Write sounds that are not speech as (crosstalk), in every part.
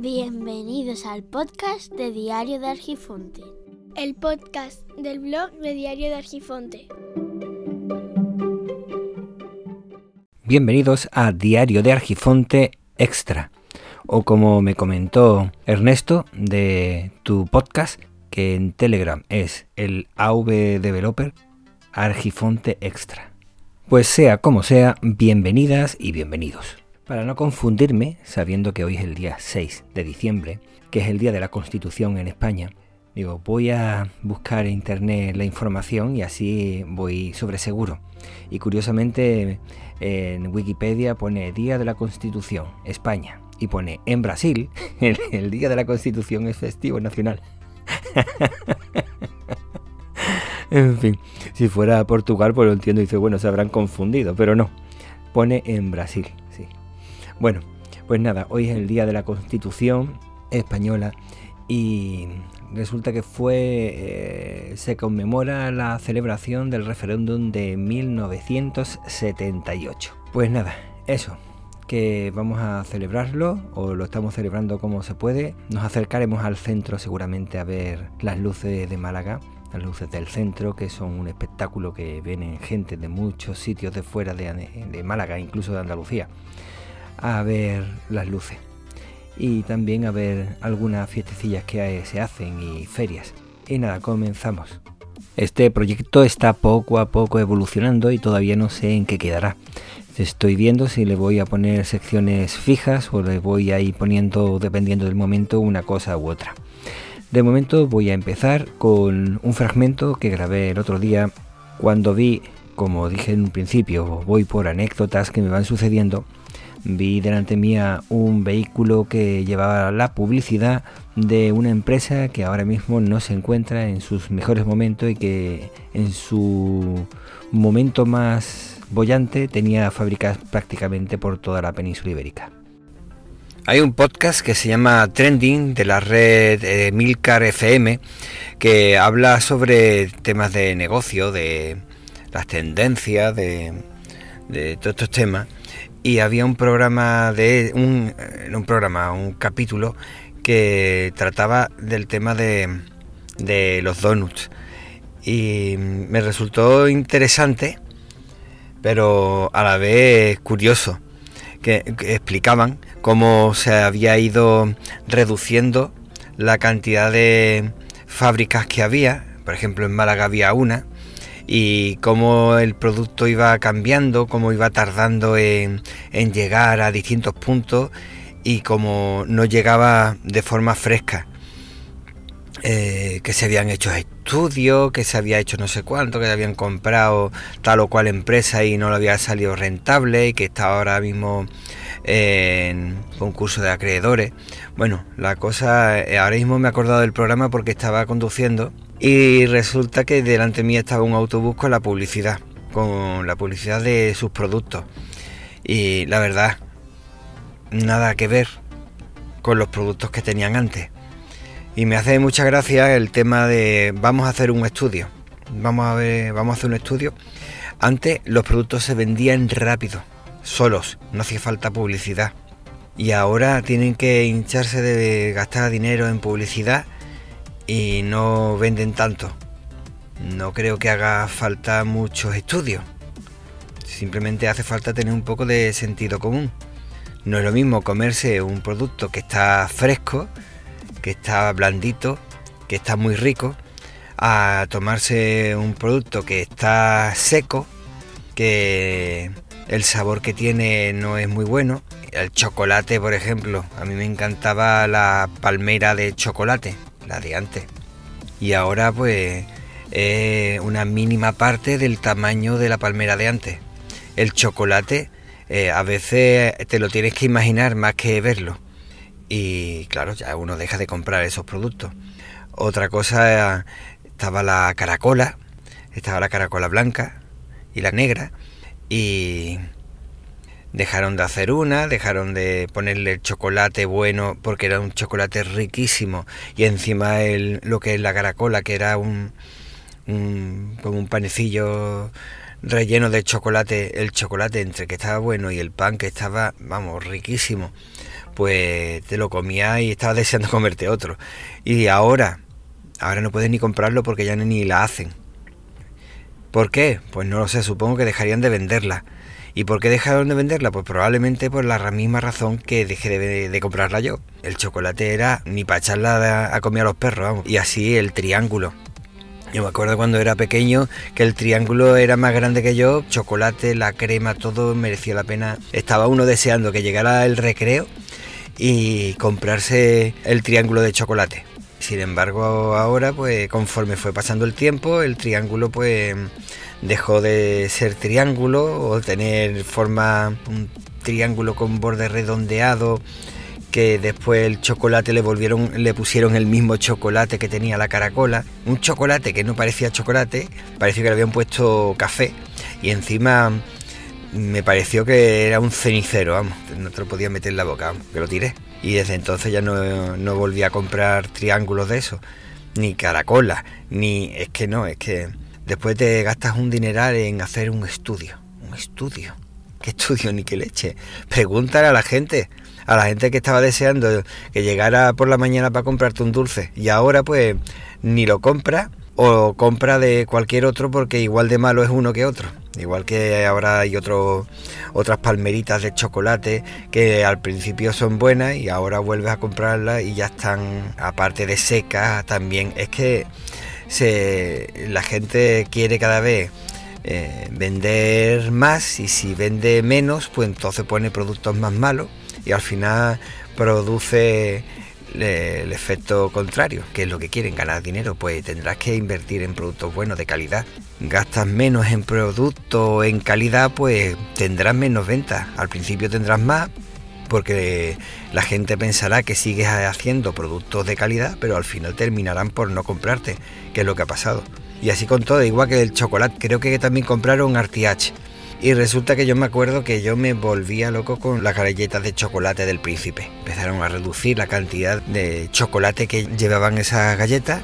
Bienvenidos al podcast de Diario de Argifonte. El podcast del blog de Diario de Argifonte. Bienvenidos a Diario de Argifonte Extra. O como me comentó Ernesto de tu podcast, que en Telegram es el AV Developer Argifonte Extra. Pues sea como sea, bienvenidas y bienvenidos. Para no confundirme, sabiendo que hoy es el día 6 de diciembre, que es el día de la Constitución en España, digo, voy a buscar en internet la información y así voy sobre seguro. Y curiosamente en Wikipedia pone Día de la Constitución, España, y pone en Brasil, (laughs) el, Día de la Constitución es festivo nacional. (laughs) en fin, si fuera Portugal, pues lo entiendo dice, bueno, se habrán confundido, pero no, pone en Brasil. Bueno, pues nada, hoy es el día de la Constitución española y resulta que fue eh, se conmemora la celebración del referéndum de 1978. Pues nada, eso, que vamos a celebrarlo o lo estamos celebrando como se puede. Nos acercaremos al centro seguramente a ver las luces de Málaga, las luces del centro, que son un espectáculo que vienen gente de muchos sitios de fuera de, de Málaga, incluso de Andalucía a ver las luces y también a ver algunas fiestecillas que se hacen y ferias. Y nada, comenzamos. Este proyecto está poco a poco evolucionando y todavía no sé en qué quedará. Estoy viendo si le voy a poner secciones fijas o le voy a ir poniendo, dependiendo del momento, una cosa u otra. De momento voy a empezar con un fragmento que grabé el otro día cuando vi, como dije en un principio, voy por anécdotas que me van sucediendo vi delante mía un vehículo que llevaba la publicidad de una empresa que ahora mismo no se encuentra en sus mejores momentos y que en su momento más bollante tenía fábricas prácticamente por toda la península ibérica. Hay un podcast que se llama Trending de la red eh, Milcar FM que habla sobre temas de negocio, de las tendencias, de, de todos estos temas y había un programa de un, un programa, un capítulo que trataba del tema de, de los donuts. Y me resultó interesante pero a la vez curioso que, explicaban cómo se había ido reduciendo la cantidad de fábricas que había. Por ejemplo en Málaga había una y cómo el producto iba cambiando, cómo iba tardando en, llegar a distintos puntos y cómo no llegaba de forma fresca. Eh, que se habían hecho estudios, que se había hecho no sé cuánto, que habían comprado tal o cual empresa y no lo había salido rentable y que estaba ahora mismo en concurso de acreedores. Bueno, la cosa, eh, ahora mismo me he acordado del programa porque estaba conduciendo y resulta que delante mí estaba un autobús con la publicidad, con la publicidad de sus productos. Y la verdad, nada que ver con los productos que tenían antes. Y me hace mucha gracia el tema de vamos a hacer un estudio. Vamos a ver, vamos a hacer un estudio. Antes los productos se vendían rápido, solos, no hacía falta publicidad. Y ahora tienen que hincharse de gastar dinero en publicidad y no venden tanto. No creo que haga falta muchos estudios. Simplemente hace falta tener un poco de sentido común. No es lo mismo comerse un producto que está fresco, que está blandito, que está muy rico, a tomarse un producto que está seco, que el sabor que tiene no es muy bueno. El chocolate, por ejemplo, a mí me encantaba la palmera de chocolate la de antes. Y ahora pues es una mínima parte del tamaño de la palmera de antes. El chocolate eh, a veces te lo tienes que imaginar más que verlo. Y claro, ya uno deja de comprar esos productos. Otra cosa estaba la caracola, estaba la caracola blanca y la negra. Y dejaron de hacer una, dejaron de ponerle el chocolate bueno porque era un chocolate riquísimo y encima el, lo que es la caracola que era un, como un panecillo relleno de chocolate, el chocolate entre que estaba bueno y el pan que estaba, vamos, riquísimo, pues te lo comías y estabas deseando (laughs) comerte otro. Y ahora, ahora no puedes ni comprarlo porque ya ni la hacen. ¿Por qué? Pues no lo sé, supongo que dejarían de venderla. ¿Y por qué dejaron de venderla? Pues probablemente por la misma razón que dejé de, comprarla yo. El chocolate era ni para echarla a, comer a los perros. Y así el triángulo. Yo me acuerdo cuando era pequeño que el triángulo era más grande que yo, chocolate, la crema, todo merecía la pena. Estaba uno deseando que llegara el recreo y comprarse el triángulo de chocolate. Sin embargo, ahora, pues conforme fue pasando el tiempo, el triángulo pues dejó de ser triángulo o tener forma un triángulo con borde redondeado que después el chocolate le volvieron le pusieron el mismo chocolate que tenía la caracola, un chocolate que no parecía chocolate, parecía que le habían puesto café. Y encima me pareció que era un cenicero, vamos, no te lo podía meter en la boca, que lo tiré. Y desde entonces ya no, no volví a comprar triángulos de eso, ni caracola, ni... Es que no, es que después te gastas un dineral en hacer un estudio. Un estudio. ¿Qué estudio ni qué leche? Pregúntale a la gente, a la gente que estaba deseando que llegara por la mañana para comprarte un dulce. Y ahora pues ni lo compra o compra de cualquier otro porque igual de malo es uno que otro. Igual que ahora hay otro, otras palmeritas de chocolate que al principio son buenas y ahora vuelves a comprarlas y ya están, aparte de secas, también. Es que se, la gente quiere cada vez eh, vender más y si vende menos, pues entonces pone productos más malos y al final produce el efecto contrario, que es lo que quieren, ganar dinero, pues tendrás que invertir en productos buenos de calidad. Gastas menos en productos en calidad, pues tendrás menos ventas. Al principio tendrás más, porque la gente pensará que sigues haciendo productos de calidad, pero al final terminarán por no comprarte, que es lo que ha pasado. Y así con todo, igual que el chocolate, creo que también compraron RTH y resulta que yo me acuerdo que yo me volvía loco con las galletas de chocolate del príncipe. Empezaron a reducir la cantidad de chocolate que llevaban esas galletas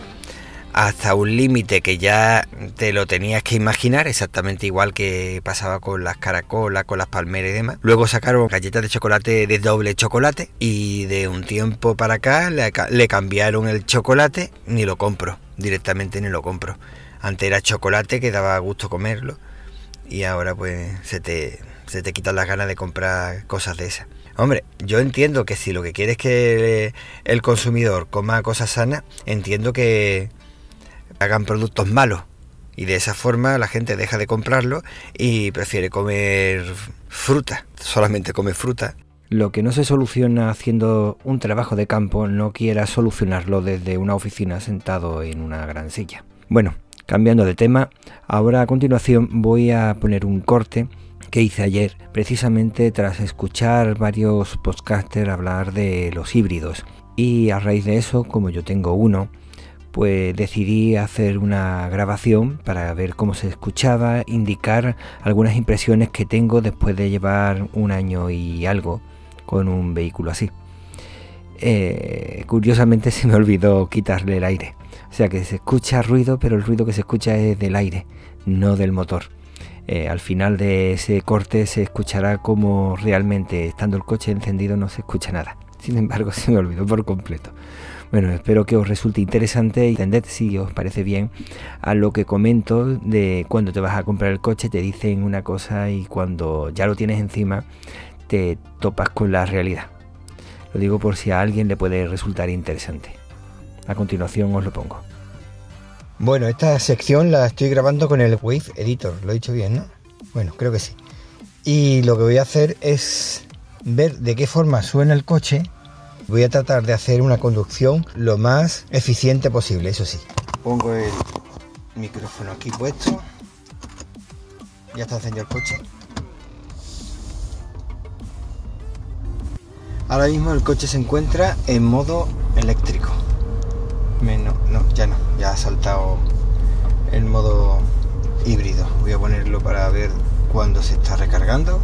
hasta un límite que ya te lo tenías que imaginar, exactamente igual que pasaba con las caracolas, con las palmeras y demás. Luego sacaron galletas de chocolate de doble chocolate y de un tiempo para acá le, le cambiaron el chocolate, ni lo compro, directamente ni lo compro. Antes era chocolate que daba gusto comerlo y ahora pues se te, se te quitan las ganas de comprar cosas de esas. Hombre, yo entiendo que si lo que quieres es que el consumidor coma cosas sanas, entiendo que hagan productos malos. Y de esa forma la gente deja de comprarlo y prefiere comer fruta, solamente come fruta. Lo que no se soluciona haciendo un trabajo de campo, no quiera solucionarlo desde una oficina sentado en una gran silla. Bueno, Cambiando de tema, ahora a continuación voy a poner un corte que hice ayer, precisamente tras escuchar varios podcasters hablar de los híbridos. Y a raíz de eso, como yo tengo uno, pues decidí hacer una grabación para ver cómo se escuchaba, indicar algunas impresiones que tengo después de llevar un año y algo con un vehículo así. Eh, curiosamente (laughs) se me olvidó quitarle el aire. O sea que se escucha ruido, pero el ruido que se escucha es del aire, no del motor. Eh, al final de ese corte se escuchará como realmente estando el coche encendido no se escucha nada. Sin embargo, (laughs) se me olvidó por completo. Bueno, espero que os resulte interesante y entended si os parece bien a lo que comento de cuando te vas a comprar el coche te dicen una cosa y cuando ya lo tienes encima te topas con la realidad. Lo digo por si a alguien le puede resultar interesante. A continuación os lo pongo. Bueno, esta sección la estoy grabando con el Wave Editor, lo he dicho bien, ¿no? Bueno, creo que sí. Y lo que voy a hacer es ver de qué forma suena el coche. Voy a tratar de hacer una conducción lo más eficiente posible, eso sí. Pongo el micrófono aquí puesto. Ya está encendido el coche. Ahora mismo el coche se encuentra en modo eléctrico menos, no, ya no, ya ha saltado el modo híbrido. Voy a ponerlo para ver cuándo se está recargando.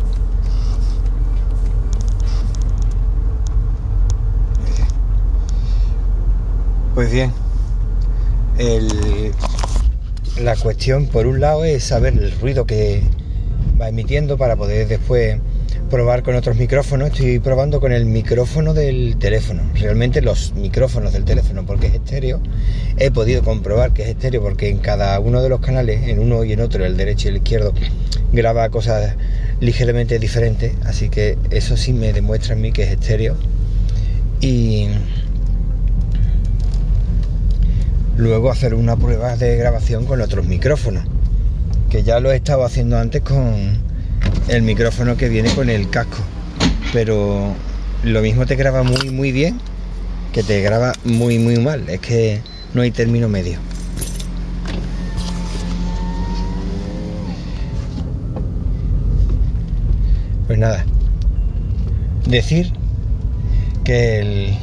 Pues bien, el, la cuestión, por un lado, es saber el ruido que va emitiendo para poder después probar con otros micrófonos. Estoy probando con el micrófono del teléfono. Realmente los micrófonos del teléfono, porque es estéreo. He podido comprobar que es estéreo porque en cada uno de los canales, en uno y en otro, el derecho y el izquierdo, graba cosas ligeramente diferentes. Así que eso sí me demuestra a mí que es estéreo. Y luego hacer una prueba de grabación con otros micrófonos. Que ya lo he estado haciendo antes con el micrófono que viene con el casco. Pero lo mismo te graba muy muy bien que te graba muy muy mal. Es que no hay término medio. Pues nada. Decir que el,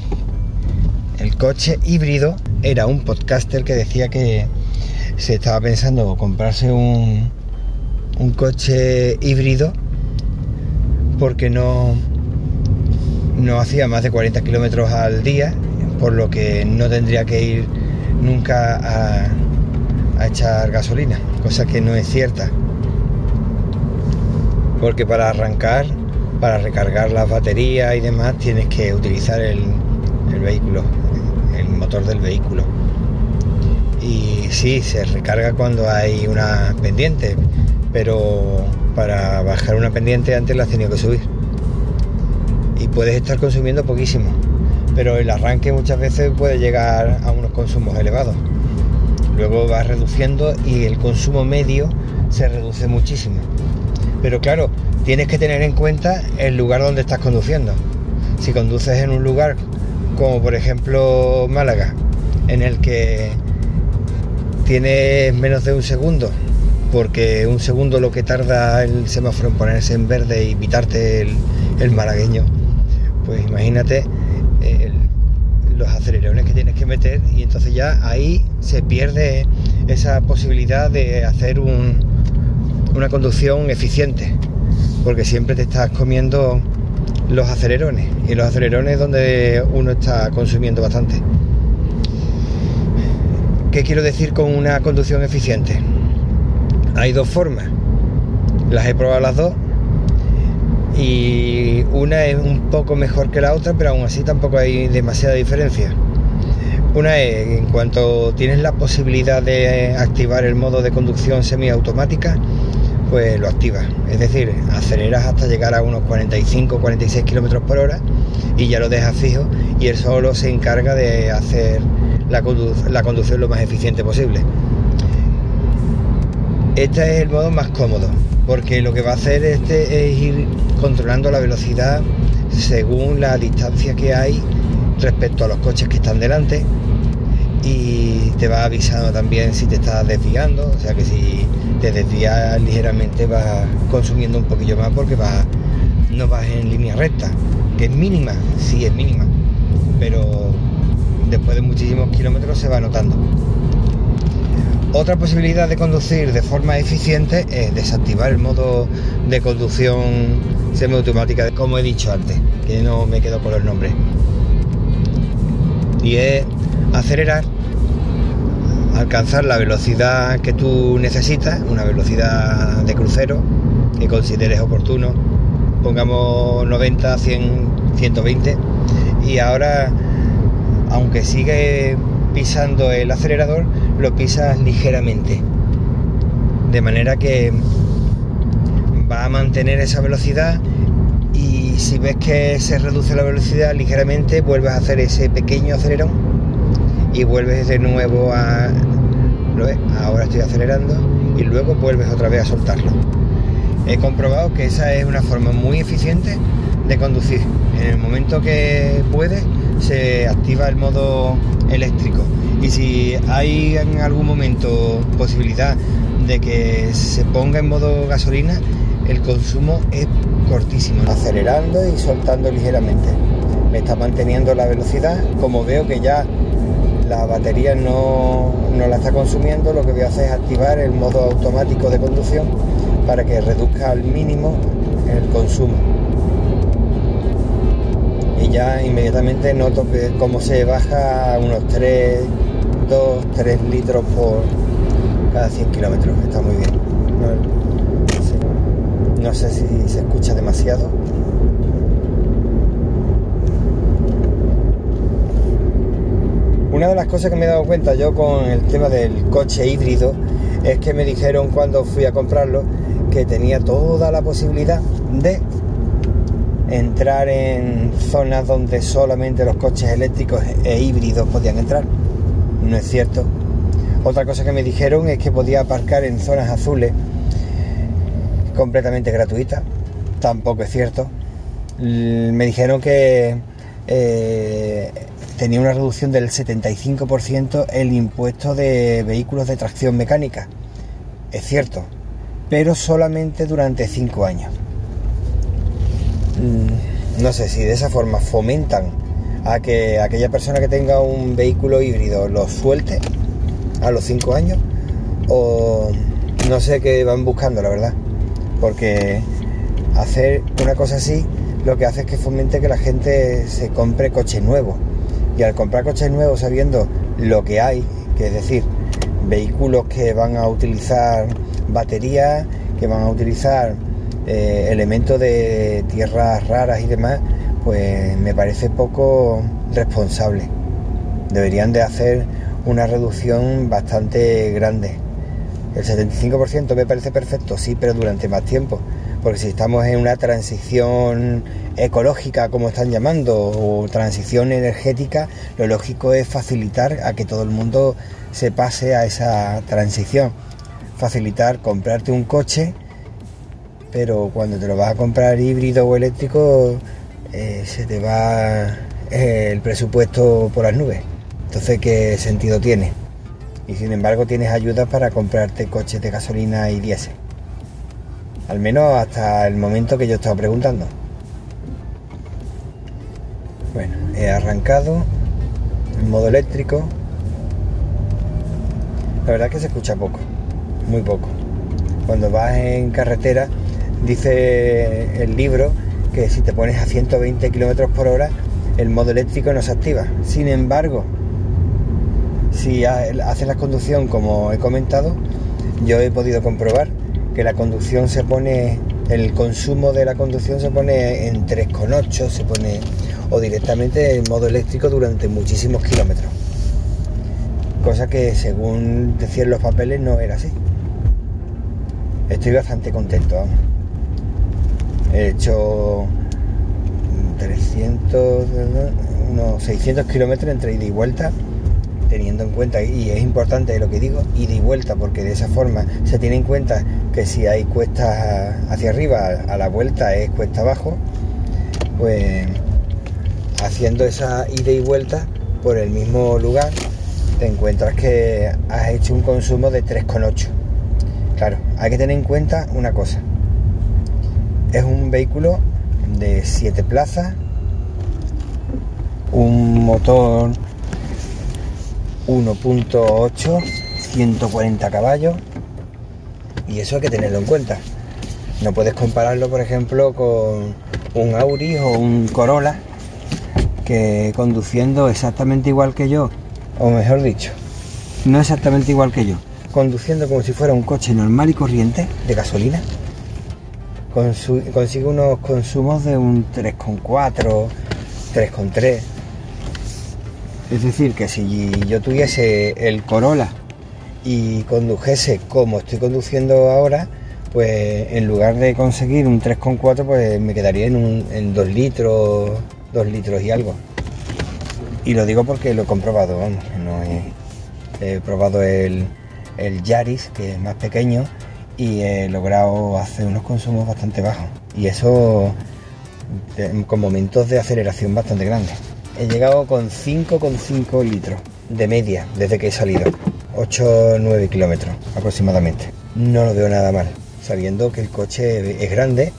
el coche híbrido era un podcaster que decía que se estaba pensando comprarse un, un coche híbrido porque no, no hacía más de 40 kilómetros al día, por lo que no tendría que ir nunca a, a echar gasolina, cosa que no es cierta. Porque para arrancar, para recargar las baterías y demás, tienes que utilizar el, el vehículo, el motor del vehículo. Y sí, se recarga cuando hay una pendiente, pero para bajar una pendiente antes la has tenido que subir. Y puedes estar consumiendo poquísimo, pero el arranque muchas veces puede llegar a unos consumos elevados. Luego vas reduciendo y el consumo medio se reduce muchísimo. Pero claro, tienes que tener en cuenta el lugar donde estás conduciendo. Si conduces en un lugar como por ejemplo Málaga, en el que tienes menos de un segundo porque un segundo lo que tarda el semáforo en ponerse en verde y pitarte el, malagueño, pues imagínate los acelerones que tienes que meter y entonces ya ahí se pierde esa posibilidad de hacer una conducción eficiente, porque siempre te estás comiendo los acelerones y los acelerones es donde uno está consumiendo bastante. ¿Qué quiero decir con una conducción eficiente? Hay dos formas. Las he probado las dos. Y una es un poco mejor que la otra, pero aún así tampoco hay demasiada diferencia. Una es en cuanto tienes la posibilidad de activar el modo de conducción semiautomática, pues lo activas. Es decir, aceleras hasta llegar a unos 45-46 kilómetros por hora y ya lo dejas fijo y él solo se encarga de hacer la conducción lo más eficiente posible. Este es el modo más cómodo, porque lo que va a hacer este es ir controlando la velocidad según la distancia que hay respecto a los coches que están delante y te va avisando también si te estás desviando, o sea que si te desvías ligeramente vas consumiendo un poquillo más porque no vas en línea recta, que es mínima, sí es mínima, pero después de muchísimos kilómetros se va notando. Otra posibilidad de conducir de forma eficiente es desactivar el modo de conducción semiautomática, como he dicho antes, que no me quedo con los nombres. Y es acelerar, alcanzar la velocidad que tú necesitas, una velocidad de crucero que consideres oportuno, pongamos 90, 100, 120, y ahora, aunque sigue pisando el acelerador, lo pisas ligeramente. De manera que va a mantener esa velocidad y si ves que se reduce la velocidad ligeramente, vuelves a hacer ese pequeño acelerón y vuelves de nuevo a... ¿Lo ves? Ahora estoy acelerando y luego vuelves otra vez a soltarlo. He comprobado que esa es una forma muy eficiente de conducir. En el momento que puedes, se activa el modo eléctrico. Y si hay en algún momento posibilidad de que se ponga en modo gasolina, el consumo es cortísimo. Acelerando y soltando ligeramente. Me está manteniendo la velocidad. Como veo que ya la batería no, no la está consumiendo, lo que voy a hacer es activar el modo automático de conducción para que reduzca al mínimo el consumo ya inmediatamente noto que como se baja unos 3, 2, 3 litros por, cada 100 kilómetros. Está muy bien. No, sé si se escucha demasiado. Una de las cosas que me he dado cuenta yo con el tema del coche híbrido es que me dijeron cuando fui a comprarlo que tenía toda la posibilidad de entrar en zonas donde solamente los coches eléctricos e híbridos podían entrar. No es cierto. Otra cosa que me dijeron es que podía aparcar en zonas azules completamente gratuita. Tampoco es cierto. Me dijeron que eh, tenía una reducción del 75% el impuesto de vehículos de tracción mecánica. Es cierto, pero solamente durante 5 años. Mm, no sé si de esa forma fomentan a que aquella persona que tenga un vehículo híbrido lo suelte a los 5 años o no sé qué van buscando, la verdad. Porque hacer una cosa así lo que hace es que fomente que la gente se compre coches nuevos. Y al comprar coches nuevos sabiendo lo que hay, que es decir, vehículos que van a utilizar baterías, que van a utilizar eh, elementos de tierras raras y demás, pues me parece poco responsable. Deberían de hacer una reducción bastante grande. El 75% me parece perfecto, sí, pero durante más tiempo. Porque si estamos en una transición ecológica, como están llamando, o transición energética, lo lógico es facilitar a que todo el mundo se pase a esa transición. Facilitar comprarte un coche pero cuando te lo vas a comprar híbrido o eléctrico eh, se te va eh, el presupuesto por las nubes. Entonces, ¿qué sentido tiene? Y sin embargo tienes ayudas para comprarte coches de gasolina y diésel. Al menos hasta el momento que yo estaba preguntando. Bueno, he arrancado en modo eléctrico. La verdad es que se escucha poco, muy poco. Cuando vas en carretera dice el libro que si te pones a 120 km por hora el modo eléctrico no se activa. Sin embargo, si haces la conducción como he comentado, yo he podido comprobar que la conducción se pone, el consumo de la conducción se pone en 3,8, se pone o directamente en modo eléctrico durante muchísimos kilómetros. Cosa que según decían los papeles no era así. Estoy bastante contento. Vamos. He hecho 300, unos 600 kilómetros entre ida y vuelta, teniendo en cuenta, y es importante lo que digo, ida y vuelta, porque de esa forma se tiene en cuenta que si hay cuestas hacia arriba, a la vuelta es cuesta abajo, pues haciendo esa ida y vuelta por el mismo lugar, te encuentras que has hecho un consumo de 3,8. Claro, hay que tener en cuenta una cosa es un vehículo de 7 plazas, un motor 1.8, 140 caballos y eso hay que tenerlo en cuenta. No puedes compararlo, por ejemplo, con un Audi o un Corolla que conduciendo exactamente igual que yo, o mejor dicho, no exactamente igual que yo, conduciendo como si fuera un coche normal y corriente de gasolina, consigue unos consumos de un 3,4, 3,3. Es decir, que si yo tuviese el Corolla y condujese como estoy conduciendo ahora, pues en lugar de conseguir un 3,4, pues me quedaría en, un, en 2 litros, 2 litros y algo. Y lo digo porque lo he comprobado, vamos, no he, probado el, el Yaris, que es más pequeño, y he logrado hacer unos consumos bastante bajos. Y eso con momentos de aceleración bastante grandes. He llegado con 5,5 litros de media desde que he salido. 8-9 kilómetros aproximadamente. No lo veo nada mal, sabiendo que el coche es grande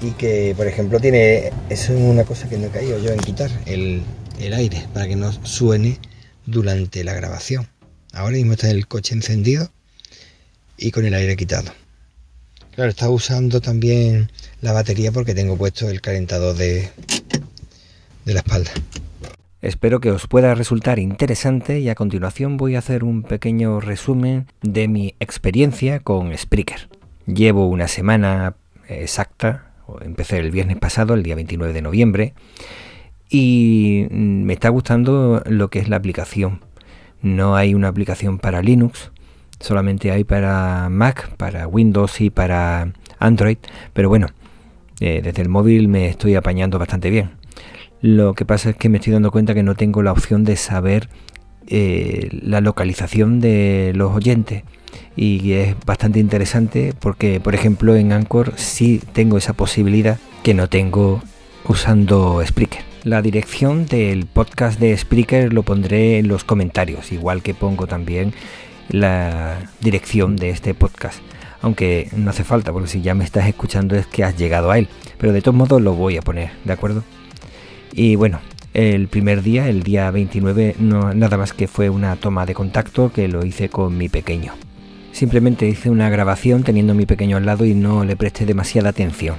y que, por ejemplo, tiene... Eso es una cosa que no he caído yo en quitar, el, el aire, para que no suene durante la grabación. Ahora mismo está el coche encendido y con el aire quitado. Claro, está usando también la batería porque tengo puesto el calentador de, de la espalda. Espero que os pueda resultar interesante y a continuación voy a hacer un pequeño resumen de mi experiencia con Spreaker. Llevo una semana exacta, empecé el viernes pasado, el día 29 de noviembre, y me está gustando lo que es la aplicación. No hay una aplicación para Linux, solamente hay para Mac, para Windows y para Android, pero bueno, eh, desde el móvil me estoy apañando bastante bien. Lo que pasa es que me estoy dando cuenta que no tengo la opción de saber eh, la localización de los oyentes y es bastante interesante porque por ejemplo en Anchor sí tengo esa posibilidad que no tengo usando Spreaker. La dirección del podcast de Spreaker lo pondré en los comentarios, igual que pongo también la dirección de este podcast. Aunque no hace falta, porque si ya me estás escuchando es que has llegado a él. Pero de todos modos lo voy a poner, ¿de acuerdo? Y bueno, el primer día, el día 29, no, nada más que fue una toma de contacto que lo hice con mi pequeño. Simplemente hice una grabación teniendo mi pequeño al lado y no le presté demasiada atención.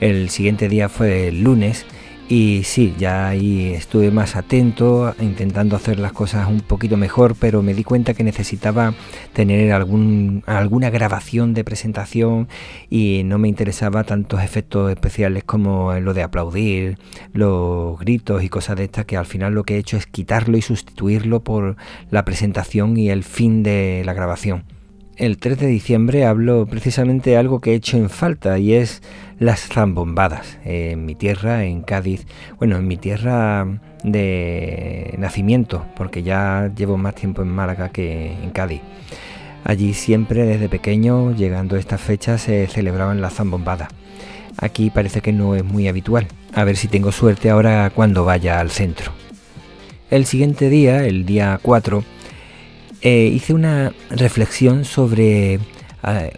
El siguiente día fue el lunes y sí, ya ahí estuve más atento, intentando hacer las cosas un poquito mejor, pero me di cuenta que necesitaba tener algún, alguna grabación de presentación y no me interesaba tantos efectos especiales como lo de aplaudir, los gritos y cosas de estas, que al final lo que he hecho es quitarlo y sustituirlo por la presentación y el fin de la grabación. El 3 de diciembre hablo precisamente de algo que he hecho en falta y es las zambombadas en mi tierra, en Cádiz. Bueno, en mi tierra de nacimiento, porque ya llevo más tiempo en Málaga que en Cádiz. Allí siempre desde pequeño, llegando a estas fechas, se celebraban las zambombadas. Aquí parece que no es muy habitual. A ver si tengo suerte ahora cuando vaya al centro. El siguiente día, el día 4, eh, hice una reflexión sobre eh,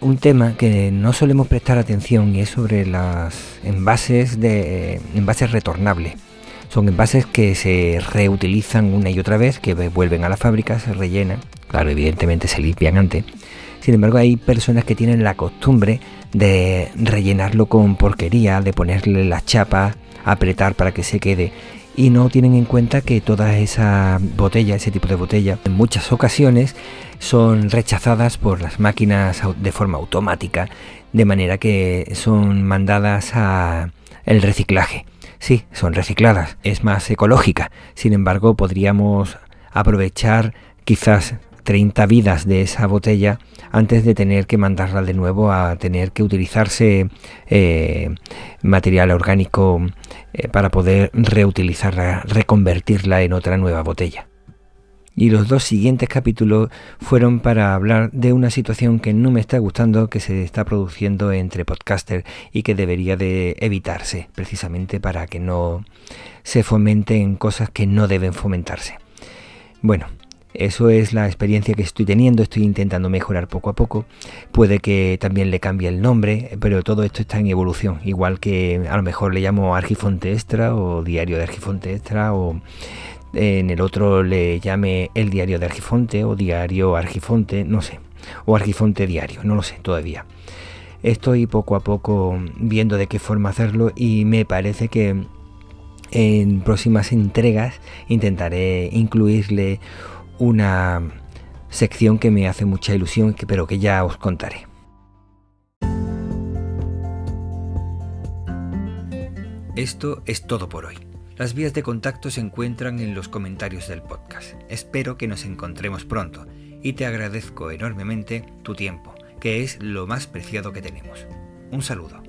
un tema que no solemos prestar atención y es sobre las envases de envases retornables. Son envases que se reutilizan una y otra vez, que vuelven a la fábrica, se rellenan. Claro, evidentemente se limpian antes. Sin embargo, hay personas que tienen la costumbre de rellenarlo con porquería, de ponerle las chapas, apretar para que se quede y no tienen en cuenta que todas esas botellas, ese tipo de botellas, en muchas ocasiones son rechazadas por las máquinas de forma automática, de manera que son mandadas a el reciclaje. Sí, son recicladas, es más ecológica. Sin embargo, podríamos aprovechar quizás 30 vidas de esa botella antes de tener que mandarla de nuevo a tener que utilizarse eh, material orgánico eh, para poder reutilizarla, reconvertirla en otra nueva botella. Y los dos siguientes capítulos fueron para hablar de una situación que no me está gustando, que se está produciendo entre podcasters y que debería de evitarse, precisamente para que no se fomenten cosas que no deben fomentarse. Bueno, eso es la experiencia que estoy teniendo, estoy intentando mejorar poco a poco. Puede que también le cambie el nombre, pero todo esto está en evolución. Igual que a lo mejor le llamo Argifonte Extra o Diario de Argifonte Extra o en el otro le llame El Diario de Argifonte o Diario Argifonte, no sé. O Argifonte Diario, no lo sé todavía. Estoy poco a poco viendo de qué forma hacerlo y me parece que en próximas entregas intentaré incluirle una sección que me hace mucha ilusión, pero que ya os contaré. Esto es todo por hoy. Las vías de contacto se encuentran en los comentarios del podcast. Espero que nos encontremos pronto y te agradezco enormemente tu tiempo, que es lo más preciado que tenemos. Un saludo.